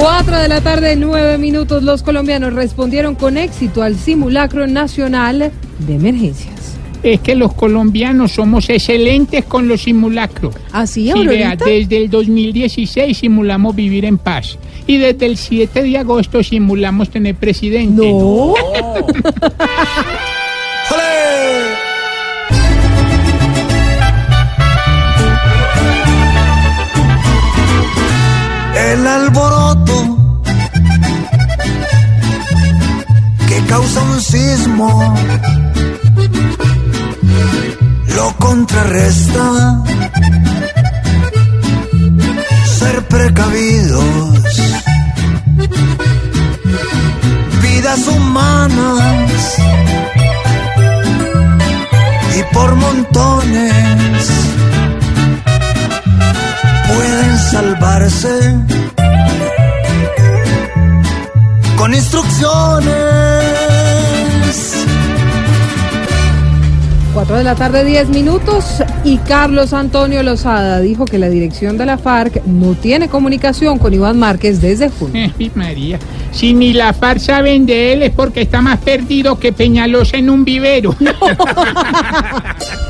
4 de la tarde, 9 minutos. Los colombianos respondieron con éxito al simulacro nacional de emergencias. Es que los colombianos somos excelentes con los simulacros. ¿Así, Sí, vea, desde el 2016 simulamos vivir en paz. Y desde el 7 de agosto simulamos tener presidente. No. el alboroto que causa un sismo. Lo contrarresta ser precavidos. Vidas humanas y por montones con instrucciones. 4 de la tarde, 10 minutos. Y Carlos Antonio Lozada dijo que la dirección de la FARC no tiene comunicación con Iván Márquez desde junio. Ay, María, si ni la FARC saben de él es porque está más perdido que Peñalosa en un vivero. La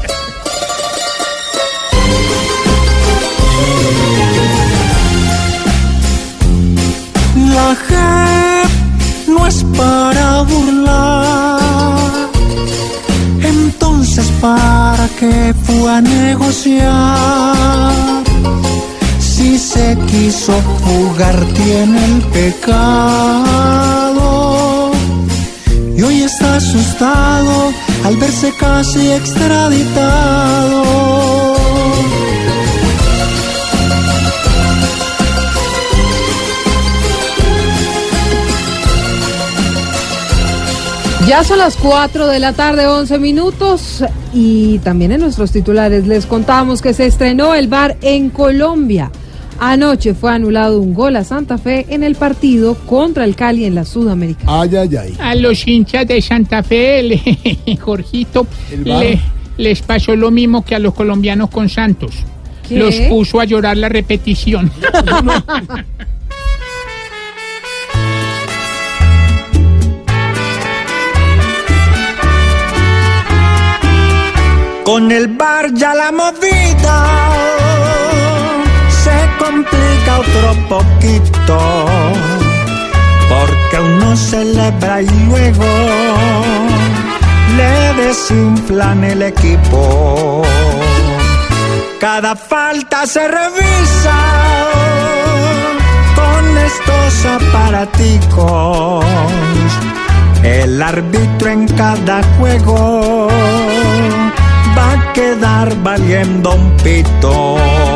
No es para burlar. Entonces, ¿para qué fue a negociar? Si se quiso fugar, tiene el pecado. Y hoy está asustado al verse casi extraditado. Ya son las 4 de la tarde, 11 minutos. Y también en nuestros titulares les contamos que se estrenó el bar en Colombia. Anoche fue anulado un gol a Santa Fe en el partido contra el Cali en la Sudamericana. Ay, ay, ay. A los hinchas de Santa Fe, le- Jorgito, le- les pasó lo mismo que a los colombianos con Santos. ¿Qué? Los puso a llorar la repetición. Con el bar ya la movida se complica otro poquito. Porque uno celebra y luego le desinflan el equipo. Cada falta se revisa con estos aparaticos. El árbitro en cada juego va a quedar valiendo un pito.